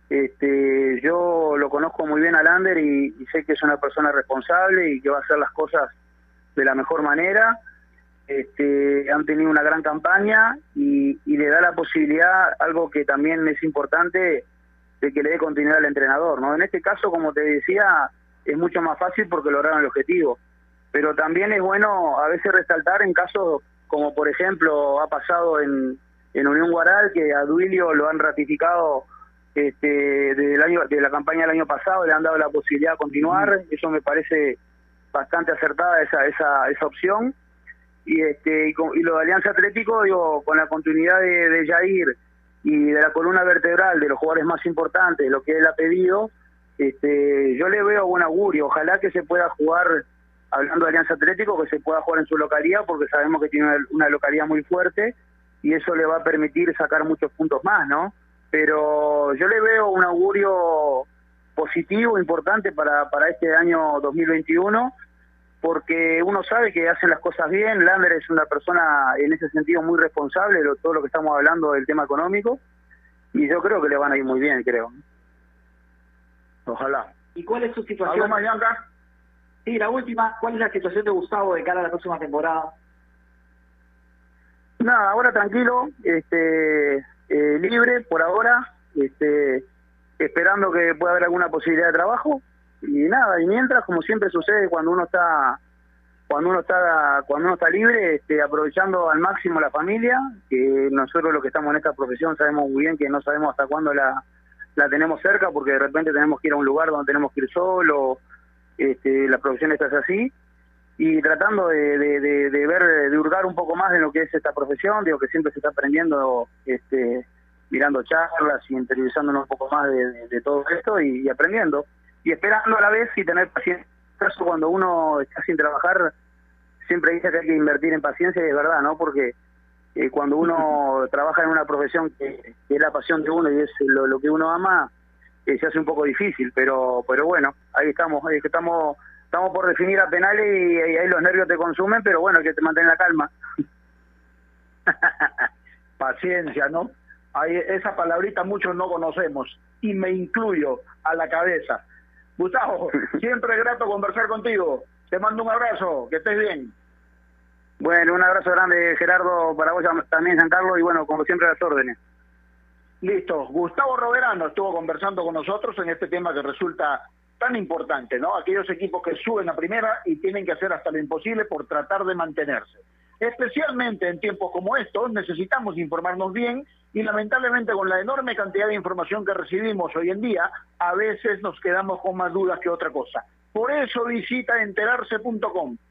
Este, yo lo conozco muy bien a Lander y, y, sé que es una persona responsable y que va a hacer las cosas de la mejor manera. Este, han tenido una gran campaña y, y le da la posibilidad, algo que también es importante, de que le dé continuidad al entrenador. ¿no? En este caso, como te decía, es mucho más fácil porque lograron el objetivo. Pero también es bueno a veces resaltar en casos como por ejemplo ha pasado en, en Unión Guaral, que a Duilio lo han ratificado este, desde el año, de la campaña del año pasado, le han dado la posibilidad de continuar, eso me parece bastante acertada esa, esa, esa opción. Y, este, y, con, y lo de Alianza Atlético, digo, con la continuidad de, de Jair y de la columna vertebral de los jugadores más importantes, lo que él ha pedido, este, yo le veo buen augurio. Ojalá que se pueda jugar hablando de Alianza Atlético, que se pueda jugar en su localidad, porque sabemos que tiene una, una, localidad muy fuerte y eso le va a permitir sacar muchos puntos más, ¿no? Pero yo le veo un augurio positivo, importante para, para este año 2021, porque uno sabe que hacen las cosas bien, Lander es una persona en ese sentido muy responsable de todo lo que estamos hablando del tema económico, y yo creo que le van a ir muy bien, creo. Ojalá. ¿Y cuál es su situación? ¿Algo más, Bianca? Sí, la última, ¿cuál es la situación de Gustavo de cara a la próxima temporada? Nada, ahora tranquilo, este, eh, libre por ahora, este, esperando que pueda haber alguna posibilidad de trabajo y nada, y mientras, como siempre sucede cuando uno está cuando uno está cuando uno está libre, este, aprovechando al máximo la familia, que nosotros los que estamos en esta profesión sabemos muy bien que no sabemos hasta cuándo la, la tenemos cerca, porque de repente tenemos que ir a un lugar donde tenemos que ir solo, este, la profesión está así, y tratando de, de, de, de ver, de hurgar un poco más de lo que es esta profesión, digo que siempre se está aprendiendo este, mirando charlas y interiorizándonos un poco más de, todo esto y, y aprendiendo y esperando a la vez y tener paciencia. Cuando uno está sin trabajar, siempre dice que hay que invertir en paciencia y es verdad, ¿no? Porque eh, cuando uno (laughs) trabaja en una profesión que, que, es la pasión de uno y es lo, lo que uno ama, eh, se hace un poco difícil, pero pero bueno, ahí estamos, ahí estamos estamos por definir a penales y, y ahí los nervios te consumen, pero bueno, hay que te mantener la calma. (laughs) Paciencia, ¿no? Ahí, esa palabrita muchos no conocemos y me incluyo a la cabeza. Gustavo, (laughs) siempre grato conversar contigo. Te mando un abrazo, que estés bien. Bueno, un abrazo grande, Gerardo, para vos también, San Carlos, y bueno, como siempre, las órdenes. Listo. Gustavo Roverano estuvo conversando con nosotros en este tema que resulta tan importante, ¿no? Aquellos equipos que suben a primera y tienen que hacer hasta lo imposible por tratar de mantenerse. Especialmente en tiempos como estos necesitamos informarnos bien y lamentablemente con la enorme cantidad de información que recibimos hoy en día, a veces nos quedamos con más dudas que otra cosa. Por eso visita enterarse.com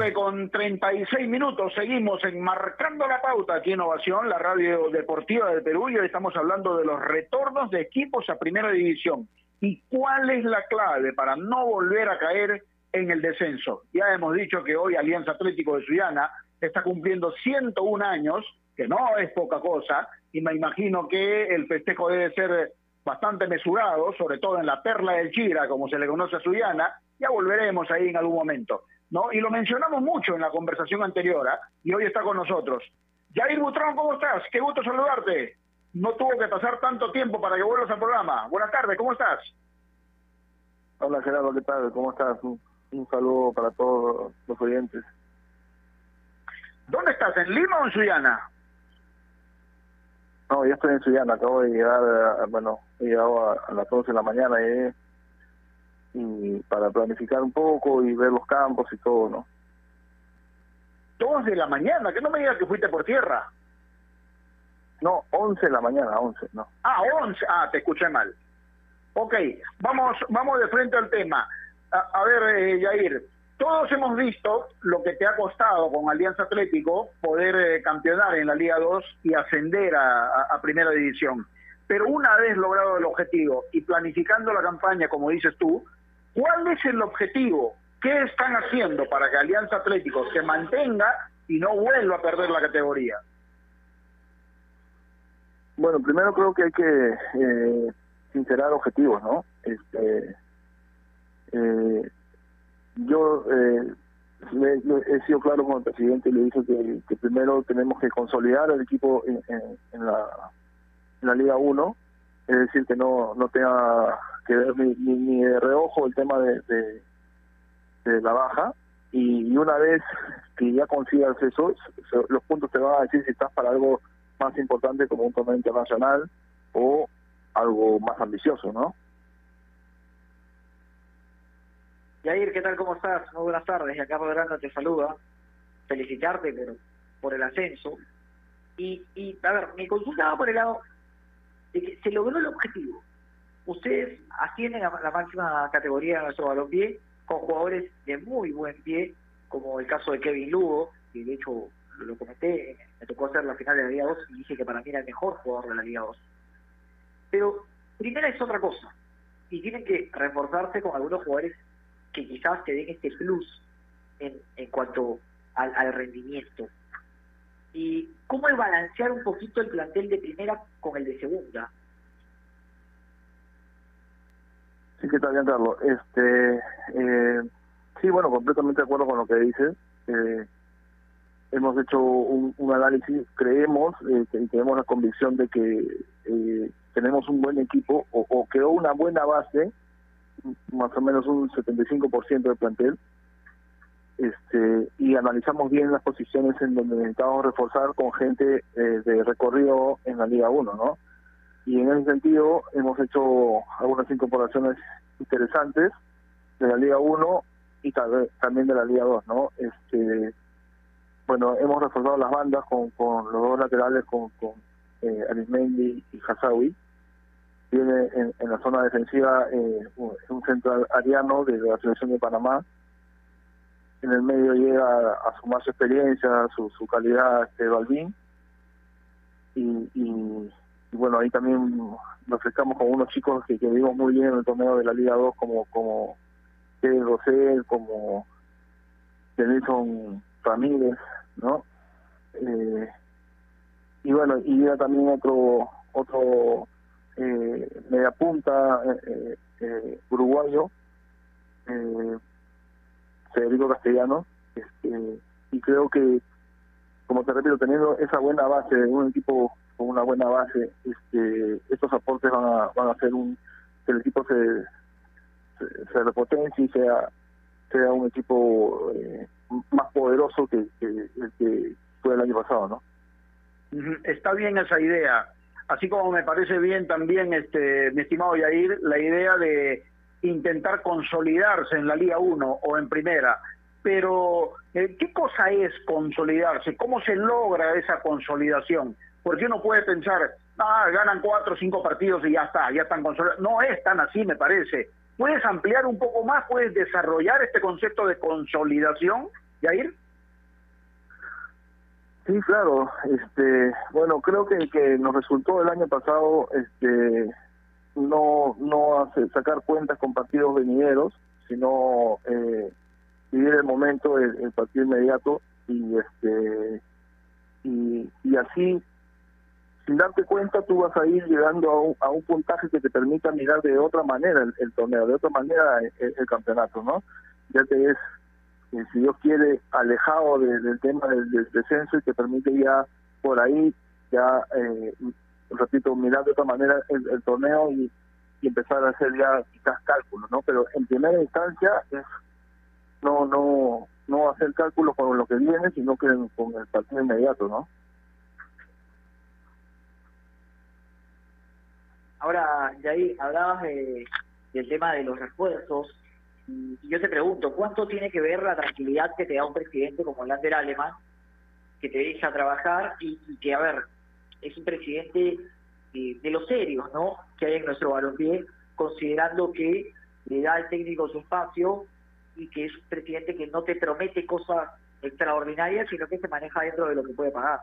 Tarde con 36 minutos. Seguimos enmarcando la pauta aquí en Ovación, la radio deportiva del Perú. Y hoy estamos hablando de los retornos de equipos a primera división. ¿Y cuál es la clave para no volver a caer en el descenso? Ya hemos dicho que hoy Alianza Atlético de Suyana está cumpliendo 101 años, que no es poca cosa, y me imagino que el festejo debe ser bastante mesurado, sobre todo en la perla del Chira, como se le conoce a Suyana. Ya volveremos ahí en algún momento. ¿No? Y lo mencionamos mucho en la conversación anterior, ¿eh? y hoy está con nosotros. Jair Butrón, ¿cómo estás? Qué gusto saludarte. No tuvo que pasar tanto tiempo para que vuelvas al programa. Buenas tardes, ¿cómo estás? Hola Gerardo, ¿qué tal? ¿Cómo estás? Un, un saludo para todos los oyentes. ¿Dónde estás? ¿En Lima o en Suyana? No, yo estoy en Suyana, acabo de llegar, a, bueno, he llegado a, a las 11 de la mañana y y para planificar un poco y ver los campos y todo, ¿no? Dos de la mañana, que no me digas que fuiste por tierra. No, 11 de la mañana, 11, no. Ah, 11, ah, te escuché mal. Ok, vamos, vamos de frente al tema. A, a ver, eh, Yair, todos hemos visto lo que te ha costado con Alianza Atlético poder eh, campeonar en la Liga 2 y ascender a, a, a Primera División. Pero una vez logrado el objetivo y planificando la campaña, como dices tú, ¿Cuál es el objetivo ¿Qué están haciendo para que Alianza Atlético se mantenga y no vuelva a perder la categoría? Bueno, primero creo que hay que eh, sincerar objetivos, ¿no? Este, eh, yo eh, he sido claro con el presidente y le dije que, primero tenemos que consolidar el equipo en, en, la, en la Liga 1, es decir, que no, no tenga que ver ni, ni, de reojo el tema de, de, la baja, y, una vez que ya consigas eso, los puntos te van a decir si estás para algo más importante como un torneo internacional o algo más ambicioso, ¿no? Yair, ¿qué tal? ¿Cómo estás? Muy buenas tardes. Y acá Rodranda te saluda. Felicitarte por, por el ascenso. Y, y, a ver, mi consulta va por el lado de que se logró el objetivo. Ustedes ascienden a la máxima categoría de nuestro balompié con jugadores de muy buen pie, como el caso de Kevin Lugo, que de hecho lo comenté, me tocó hacer la final de la Liga 2 y dije que para mí era el mejor jugador de la Liga 2. Pero primera es otra cosa, y tienen que reforzarse con algunos jugadores que quizás te den este plus en, en cuanto al, rendimiento. ¿Y cómo es balancear un poquito el plantel de primera con el de segunda? Sí, que está bien, Carlos. Este, eh, sí, bueno, completamente de acuerdo con lo que dices. Eh, hemos hecho un, análisis, creemos eh, y tenemos la convicción de que eh, tenemos un buen equipo o, o quedó una buena base más o menos un 75% del plantel. Este, y analizamos bien las posiciones en donde necesitamos reforzar con gente eh, de recorrido en la Liga 1, ¿no? Y en ese sentido hemos hecho algunas incorporaciones interesantes de la Liga 1 y también de la Liga 2, ¿no? Este, bueno, hemos reforzado las bandas con, con los dos laterales, con, eh, Arismendi y Hasawi tiene en, la zona defensiva eh, un centro ariano de la selección de Panamá. En el medio llega a, sumar su experiencia, su, su calidad este Balvin. Y, y, bueno, ahí también nos acercamos con unos chicos que, que vimos muy bien en el torneo de la Liga 2, como como Kevin Rosell, como Denison Ramírez, ¿no? Eh, y bueno, y llega también otro otro eh, media punta eh, eh, uruguayo, eh, Federico Castellano, este, y creo que, como te repito, teniendo esa buena base, un equipo con una buena base, este, estos aportes van a, van a hacer un, que el equipo se, se, repotencie y sea, sea un equipo eh, más poderoso que, que el que fue el año pasado, ¿no? Está bien esa idea así como me parece bien también, este, mi estimado Yair, la idea de intentar consolidarse en la Liga 1 o en Primera. Pero, eh, ¿qué cosa es consolidarse? ¿Cómo se logra esa consolidación? Porque uno puede pensar, ah, ganan cuatro o cinco partidos y ya está, ya están consolidados. No es tan así, me parece. ¿Puedes ampliar un poco más? ¿Puedes desarrollar este concepto de consolidación, Yair? Sí, claro. Este, bueno, creo que que nos resultó el año pasado, este, no no sacar cuentas con partidos venideros, sino eh, vivir el momento, el, partido inmediato y este y, y así sin darte cuenta tú vas a ir llegando a un, a un puntaje que te permita mirar de otra manera el, torneo, de otra manera el, campeonato, ¿no? Ya que es si Dios quiere, alejado del tema del, descenso y que permite ya por ahí, ya, eh, repito, mirar de otra manera el, torneo y, empezar a hacer ya quizás cálculos, ¿no? Pero en primera instancia es no no no hacer cálculos con lo que viene, sino que con el partido inmediato, ¿no? Ahora, ahí hablabas de, del tema de los refuerzos y yo te pregunto, ¿cuánto tiene que ver la tranquilidad que te da un presidente como Lander Alemán, que te deja trabajar y, que, a ver, es un presidente de los serios, ¿no? Que hay en nuestro balompié, considerando que le da al técnico su espacio y que es un presidente que no te promete cosas extraordinarias, sino que se maneja dentro de lo que puede pagar.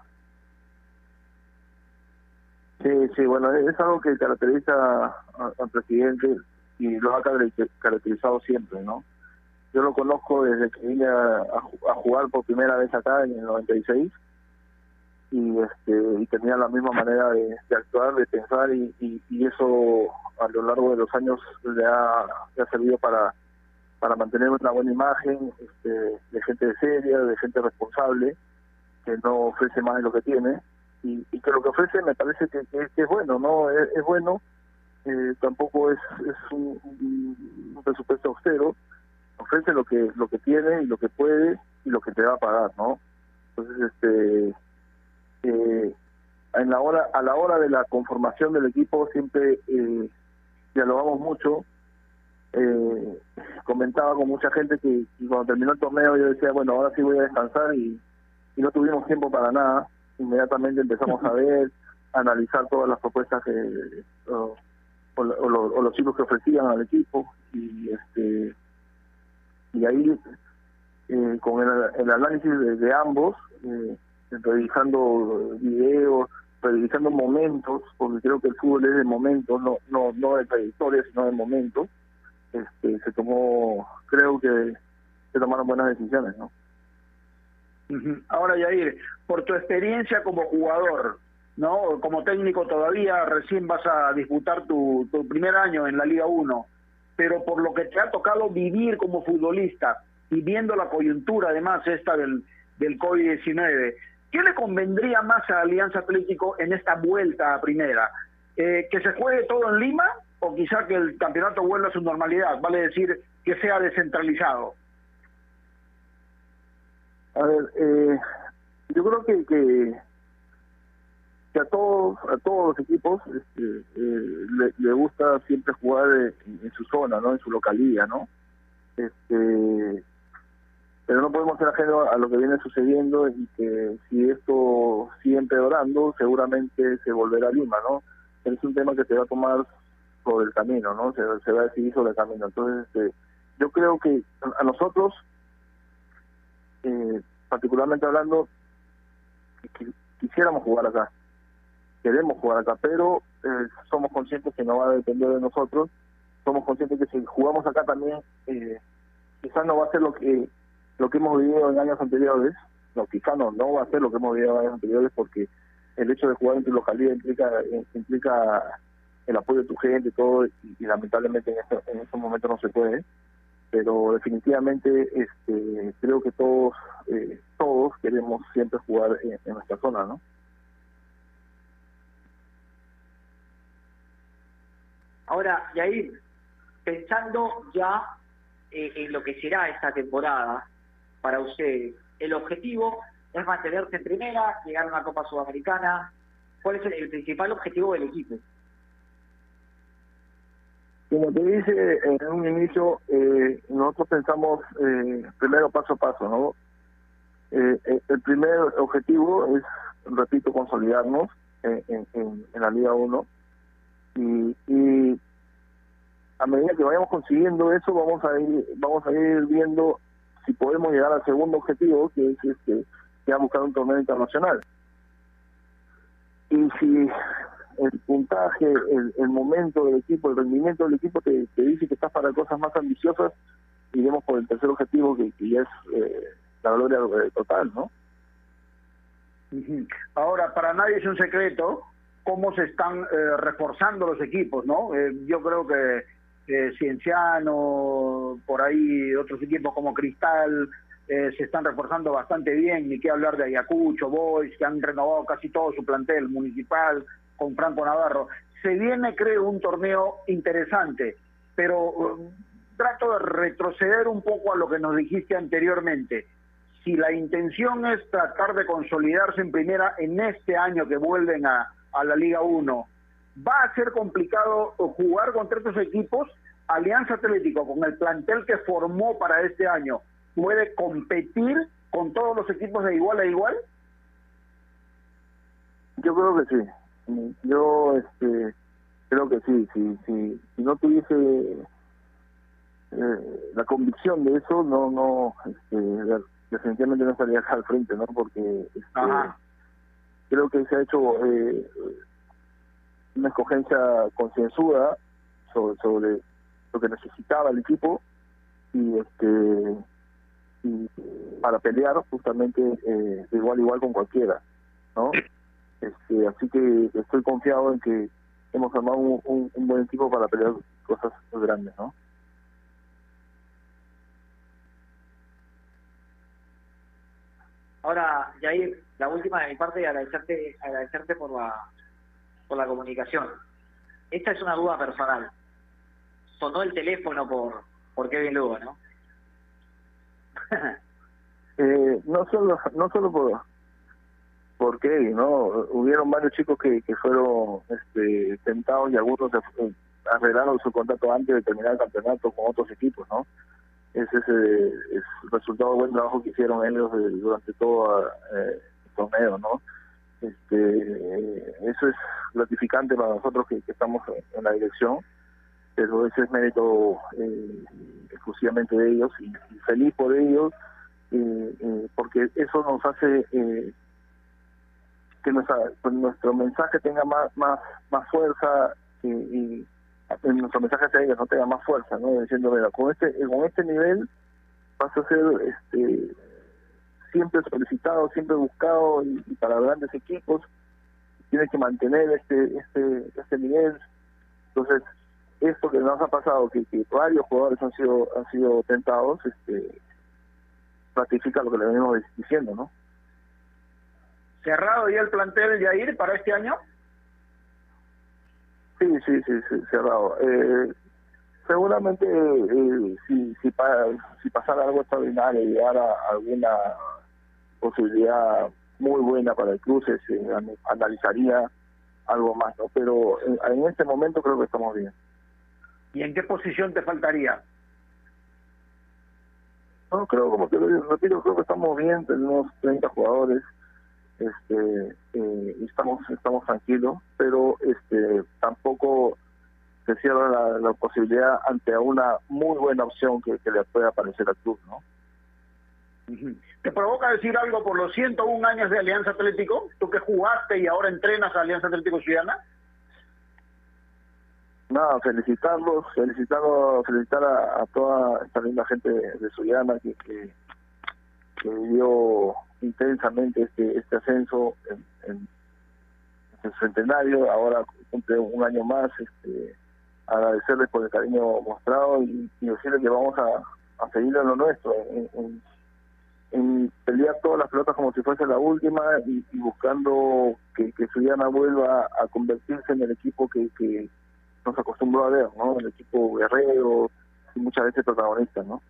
Sí, sí, bueno, es algo que caracteriza al presidente y lo ha caracterizado siempre, ¿no? yo lo conozco desde que vine a, a jugar por primera vez acá en el 96 y este y tenía la misma manera de, actuar, de pensar y, eso a lo largo de los años le ha servido para para mantener una buena imagen este, de gente seria, de gente responsable, que no ofrece más de lo que tiene. Y, y que lo que ofrece me parece que, es bueno, no es, bueno, eh, tampoco es, es un, un, presupuesto austero, ofrece lo que lo que tiene y lo que puede y lo que te va a pagar, ¿no? Entonces, este eh, en la hora a la hora de la conformación del equipo siempre eh, dialogamos mucho eh, comentaba con mucha gente que, cuando terminó el torneo yo decía bueno ahora sí voy a descansar y, no tuvimos tiempo para nada inmediatamente empezamos a (laughs) ver analizar todas las propuestas que o, los chicos que ofrecían al equipo y este y ahí eh, con el, análisis de, ambos eh, revisando videos, revisando momentos, porque creo que el fútbol es de momentos, no no no de trayectoria, sino de momentos. Este, se tomó, creo que se tomaron buenas decisiones, ¿no? Ahora, Yair, por tu experiencia como jugador, ¿no? Como técnico todavía recién vas a disputar tu, tu primer año en la Liga 1, pero por lo que te ha tocado vivir como futbolista y viendo la coyuntura además esta del, del COVID-19, ¿Qué le convendría más a Alianza Atlético en esta vuelta a primera? Eh, ¿Que se juegue todo en Lima o quizá que el campeonato vuelva a su normalidad? Vale decir, que sea descentralizado. A ver, eh, yo creo que, que, a todos a todos los equipos este, eh, le, gusta siempre jugar en, su zona, no, en su localidad, ¿no? Este, pero no podemos ser ajenos a lo que viene sucediendo y que si esto sigue empeorando, seguramente se volverá a Lima, ¿no? Es un tema que se va a tomar sobre el camino, ¿no? Se, va a decidir sobre el camino. Entonces, este, yo creo que a nosotros, eh, particularmente hablando, quisiéramos jugar acá, queremos jugar acá, pero eh, somos conscientes que no va a depender de nosotros, somos conscientes que si jugamos acá también, eh, quizás no va a ser lo que lo que hemos vivido en años anteriores, no, quizá no, no va a ser lo que hemos vivido en años anteriores porque el hecho de jugar en tu localidad implica implica el apoyo de tu gente todo, y, lamentablemente en, este, en estos momentos no se puede, pero definitivamente este creo que todos eh, todos queremos siempre jugar en, nuestra zona, ¿no? Ahora, Yair, pensando ya eh, en lo que será esta temporada, para ustedes? ¿El objetivo es mantenerse en primera, llegar a una Copa Sudamericana? ¿Cuál es el, principal objetivo del equipo? Como te dije en un inicio, eh, nosotros pensamos eh, primero paso a paso, ¿no? Eh, eh el primer objetivo es, repito, consolidarnos en, en, la Liga 1 y, y, a medida que vayamos consiguiendo eso, vamos a ir, vamos a ir viendo si podemos llegar al segundo objetivo, que es este, que buscar un torneo internacional. Y si el puntaje, el, momento del equipo, el rendimiento del equipo te, dice que estás para cosas más ambiciosas, iremos por el tercer objetivo, que, ya es eh, la gloria eh, total, ¿no? Ahora, para nadie es un secreto cómo se están eh, reforzando los equipos, ¿no? yo creo que eh, Cienciano, por ahí otros equipos como Cristal, eh, se están reforzando bastante bien, ni qué hablar de Ayacucho, Boys, que han renovado casi todo su plantel municipal con Franco Navarro. Se viene, creo, un torneo interesante, pero um, trato de retroceder un poco a lo que nos dijiste anteriormente. Si la intención es tratar de consolidarse en primera en este año que vuelven a, a la Liga 1, va a ser complicado jugar contra estos equipos. Alianza Atlético, con el plantel que formó para este año, puede competir con todos los equipos de igual a igual. Yo creo que sí. Yo este, creo que sí. Si, si, si no tuviese eh, la convicción de eso, no, no, este, definitivamente no estaría acá al frente, ¿no? Porque este, creo que se ha hecho eh, una escogencia concienzuda sobre, sobre lo que necesitaba el equipo y este para pelear justamente eh, de igual a igual con cualquiera, ¿no? Este, así que estoy confiado en que hemos armado un, un, un buen equipo para pelear cosas muy grandes, ¿no? Ahora, Jair, la última de mi parte y agradecerte, agradecerte por la, por la comunicación. Esta es una duda personal. Sonó el teléfono por, por Kevin Lugo, ¿no? (laughs) eh, no solo no solo por por Kevin, ¿no? Hubieron varios chicos que, que fueron este, tentados y algunos se, arreglaron su contrato antes de terminar el campeonato con otros equipos, ¿no? Ese es, eh, el resultado del buen trabajo que hicieron ellos eh, durante todo eh, el torneo, ¿no? Este, eso es gratificante para nosotros que, estamos en, la dirección, pero ese es mérito eh, exclusivamente de ellos y, feliz por ellos, eh, eh, porque eso nos hace eh, que nuestra, pues, nuestro mensaje tenga más más más fuerza y, y nuestro mensaje hacia ellos no tenga más fuerza, ¿no? Diciendo, mira, con este, con este nivel vas a ser este, siempre solicitado, siempre buscado y, para grandes equipos tienes que mantener este, este, este nivel. Entonces, esto que nos ha pasado, que, que varios jugadores han sido, han sido tentados, este, ratifica lo que le venimos diciendo, ¿no? ¿Cerrado ya el plantel de Jair para este año? Sí, sí, sí, sí cerrado. Eh, seguramente eh, si si, pa, si pasara algo extraordinario y llegara alguna posibilidad muy buena para el cruce, se analizaría algo más, ¿no? Pero en, en este momento creo que estamos bien. ¿Y en qué posición te faltaría? No, creo, como te lo repito, creo que estamos bien, tenemos 30 jugadores, este eh, estamos estamos tranquilos pero este tampoco se cierra la, la, posibilidad ante una muy buena opción que, que le pueda aparecer al club no ¿Te provoca decir algo por los 101 años de Alianza Atlético? Tú que jugaste y ahora entrenas a Alianza Atlético Ciudadana. Nada, felicitarlos, felicitarlos, felicitar a, a toda esta linda gente de, de Suyana que, que, que vivió intensamente este este ascenso en, en, centenario. Ahora cumple un año más este agradecerles por el cariño mostrado y, decirles que vamos a, a seguir en lo nuestro en, pelear todas las pelotas como si fuese la última y, buscando que, que Suyana vuelva a convertirse en el equipo que, que nos acostumbró a ver no el equipo guerrero y muchas veces protagonista no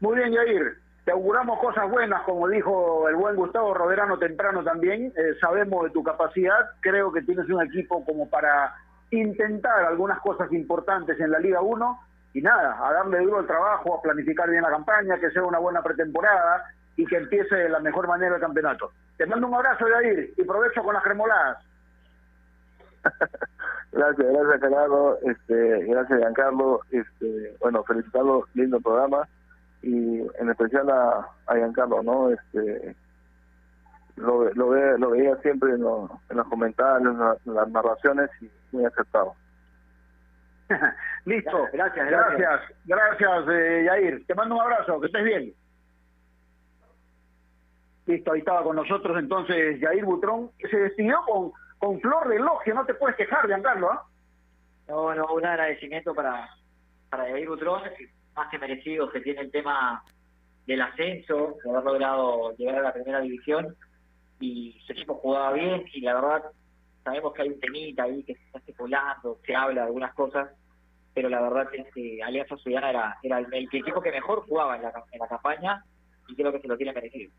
muy bien Yair te auguramos cosas buenas, como dijo el buen Gustavo Roderano temprano también. Eh, sabemos de tu capacidad, creo que tienes un equipo como para intentar algunas cosas importantes en la Liga 1 y nada, a darle duro el trabajo, a planificar bien la campaña, que sea una buena pretemporada y que empiece de la mejor manera el campeonato. Te mando un abrazo, Yair, y provecho con las cremoladas. (laughs) gracias, gracias Gerardo, este, gracias Giancarlo, este, bueno, felicitarlo, lindo programa y en especial a, a Giancarlo, ¿no? Este, lo, lo, ve, lo veía siempre en, lo, en los comentarios, en, la, en, las narraciones y muy acertado. (laughs) Listo, gracias, gracias, gracias, gracias eh, Yair. Te mando un abrazo, que estés bien. Listo, ahí estaba con nosotros entonces Yair Butrón, que se despidió con, con flor de elogio, no te puedes quejar, Giancarlo, ¿ah? ¿eh? No, no, un agradecimiento para, para Yair Butrón, más que merecido que tiene el tema del ascenso, de haber logrado llegar a la primera división y su equipo jugaba bien y la verdad sabemos que hay un temita ahí que se está especulando, se habla de algunas cosas, pero la verdad es que Alianza Sudana era, era el, el, equipo que mejor jugaba en la, en la campaña y creo que se lo tiene merecido.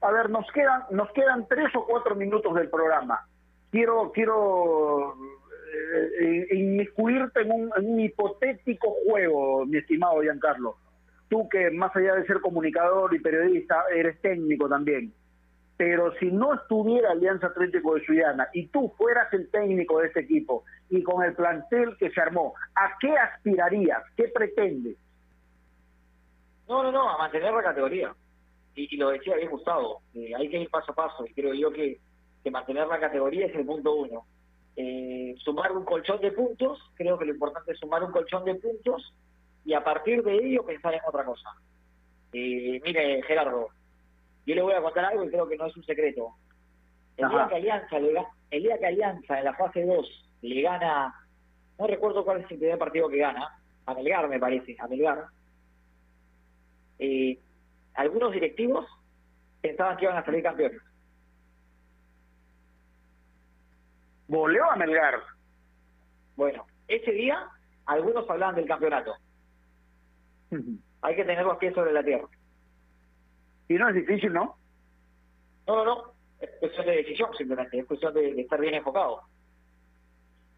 A ver, nos quedan, nos quedan tres o cuatro minutos del programa. Quiero, quiero eh, inmiscuirte en un, hipotético juego, mi estimado Giancarlo. Tú que más allá de ser comunicador y periodista, eres técnico también. Pero si no estuviera Alianza Atlético de Suyana y tú fueras el técnico de este equipo y con el plantel que se armó, ¿a qué aspirarías? ¿Qué pretendes? No, no, no, a mantener la categoría. Y, lo decía bien Gustavo, eh, hay que ir paso a paso y creo yo que mantener la categoría es el punto uno eh, sumar un colchón de puntos, creo que lo importante es sumar un colchón de puntos y a partir de ello pensar en otra cosa. Eh, mire, Gerardo, yo le voy a contar algo y creo que no es un secreto. El día que Alianza, el día que Alianza en la fase 2 le gana, no recuerdo cuál es el primer partido que gana, a Melgar me parece, a Melgar, eh, algunos directivos pensaban que iban a salir campeones. Goleó a Melgar. Bueno, ese día algunos hablaban del campeonato. Hay que tener los pies sobre la tierra. Y no es difícil, ¿no? No, no, no. Es cuestión de decisión simplemente. Es cuestión de, de estar bien enfocado.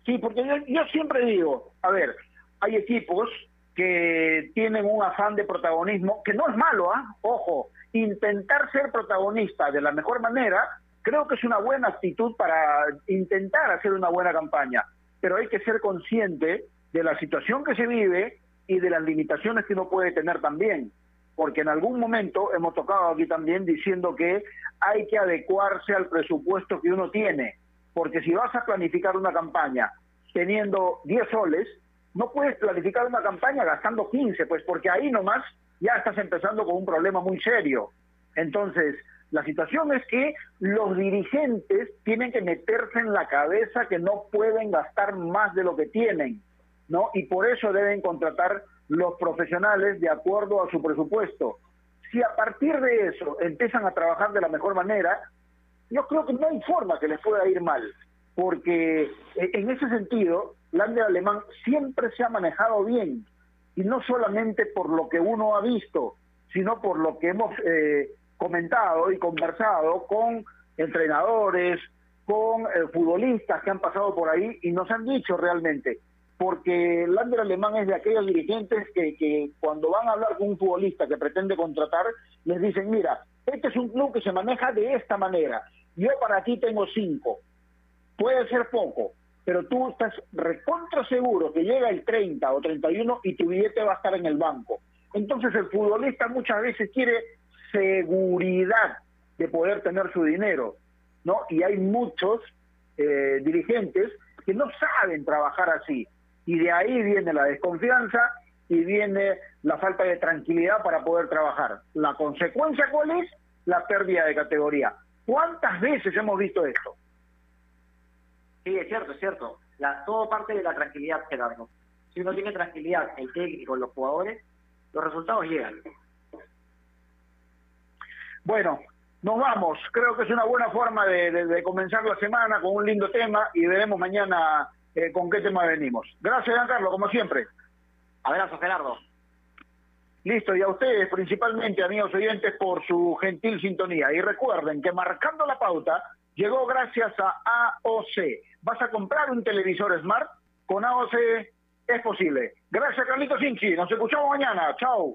Sí, porque yo, yo siempre digo, a ver, hay equipos que tienen un afán de protagonismo, que no es malo, ¿ah? Ojo, intentar ser protagonista de la mejor manera, creo que es una buena actitud para intentar hacer una buena campaña, pero hay que ser consciente de la situación que se vive y de las limitaciones que uno puede tener también, porque en algún momento hemos tocado aquí también diciendo que hay que adecuarse al presupuesto que uno tiene, porque si vas a planificar una campaña teniendo 10 soles, no puedes planificar una campaña gastando 15, pues porque ahí nomás ya estás empezando con un problema muy serio. Entonces, la situación es que los dirigentes tienen que meterse en la cabeza que no pueden gastar más de lo que tienen, ¿no? Y por eso deben contratar los profesionales de acuerdo a su presupuesto. Si a partir de eso empiezan a trabajar de la mejor manera, yo creo que no hay forma que les pueda ir mal, porque eh, en ese sentido, Lander Alemán siempre se ha manejado bien, y no solamente por lo que uno ha visto, sino por lo que hemos eh, comentado y conversado con entrenadores, con eh, futbolistas que han pasado por ahí y nos han dicho realmente, porque Lander Alemán es de aquellos dirigentes que, cuando van a hablar con un futbolista que pretende contratar, les dicen, mira, este es un club que se maneja de esta manera, yo para ti tengo cinco, puede ser poco, pero tú estás recontra seguro que llega el 30 o 31 y tu billete va a estar en el banco. Entonces el futbolista muchas veces quiere seguridad de poder tener su dinero, ¿no? Y hay muchos eh, dirigentes que no saben trabajar así. Y de ahí viene la desconfianza y viene la falta de tranquilidad para poder trabajar. ¿La consecuencia cuál es? La pérdida de categoría. ¿Cuántas veces hemos visto esto? Sí, es cierto, es cierto. Todo parte de la tranquilidad, Gerardo. Si uno tiene tranquilidad, el técnico, los jugadores, los resultados llegan. Bueno, nos vamos. Creo que es una buena forma de, de- de comenzar la semana con un lindo tema y veremos mañana eh, con qué tema venimos. Gracias, Giancarlo, como siempre. Abrazo, Gerardo. Listo, y a ustedes principalmente, amigos oyentes, por su gentil sintonía. Y recuerden que marcando la pauta llegó gracias a AOC. ¿Vas a comprar un televisor Smart? Con AOC es posible. Gracias, Carlitos Sinchi. Nos escuchamos mañana. Chao.